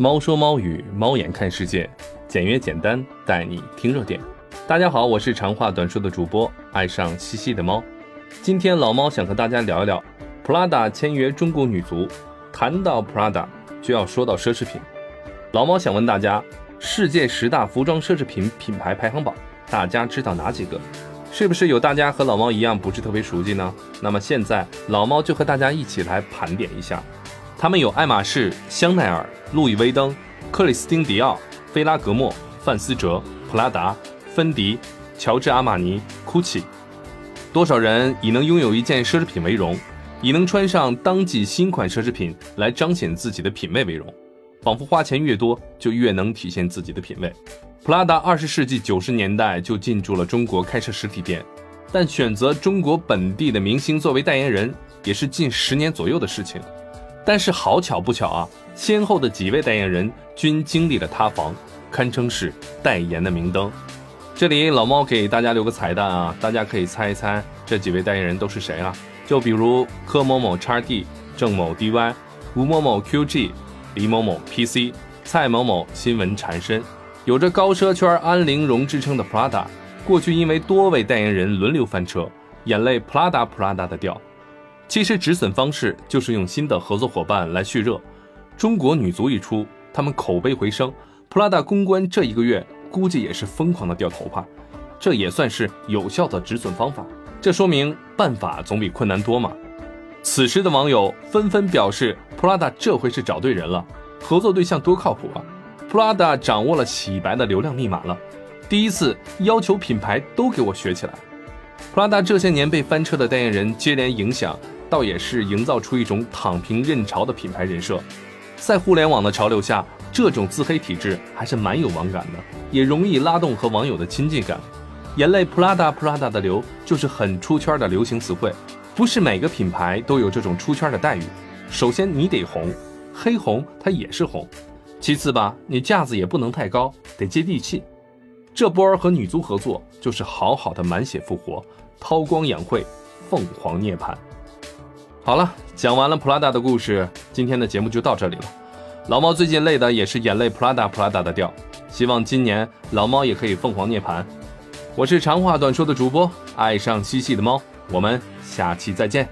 猫说猫语，猫眼看世界，简约简单，带你听热点。大家好，我是长话短说的主播，爱上西西的猫。今天老猫想和大家聊一聊，Prada 签约中国女足。谈到 Prada，就要说到奢侈品。老猫想问大家，世界十大服装奢侈品品牌排行榜，大家知道哪几个？是不是有大家和老猫一样不是特别熟悉呢？那么现在老猫就和大家一起来盘点一下。他们有爱马仕、香奈儿、路易威登、克里斯汀迪奥、菲拉格莫、范思哲、普拉达、芬迪、乔治阿玛尼、GUCCI。多少人以能拥有一件奢侈品为荣，以能穿上当季新款奢侈品来彰显自己的品味为荣，仿佛花钱越多就越能体现自己的品味。普拉达二十世纪九十年代就进驻了中国开设实体店，但选择中国本地的明星作为代言人也是近十年左右的事情。但是好巧不巧啊，先后的几位代言人均经历了塌房，堪称是代言的明灯。这里老猫给大家留个彩蛋啊，大家可以猜一猜这几位代言人都是谁啊？就比如柯某某叉 D、郑某 DY、吴某某 QG、李某某 PC、蔡某某新闻缠身。有着高奢圈安陵容之称的 Prada，过去因为多位代言人轮流翻车，眼泪 Prada Prada 的掉。其实止损方式就是用新的合作伙伴来蓄热。中国女足一出，他们口碑回升，Prada 公关这一个月估计也是疯狂的掉头发，这也算是有效的止损方法。这说明办法总比困难多嘛。此时的网友纷纷表示，Prada 这回是找对人了，合作对象多靠谱啊！Prada 掌握了洗白的流量密码了，第一次要求品牌都给我学起来。Prada 这些年被翻车的代言人接连影响。倒也是营造出一种躺平认潮的品牌人设，在互联网的潮流下，这种自黑体质还是蛮有网感的，也容易拉动和网友的亲近感。眼泪 Prada Prada 的流就是很出圈的流行词汇，不是每个品牌都有这种出圈的待遇。首先你得红，黑红它也是红。其次吧，你架子也不能太高，得接地气。这波儿和女足合作就是好好的满血复活，韬光养晦，凤凰涅槃。好了，讲完了普拉达的故事，今天的节目就到这里了。老猫最近累的也是眼泪，普拉达普拉达的掉，希望今年老猫也可以凤凰涅槃。我是长话短说的主播，爱上嬉戏的猫，我们下期再见。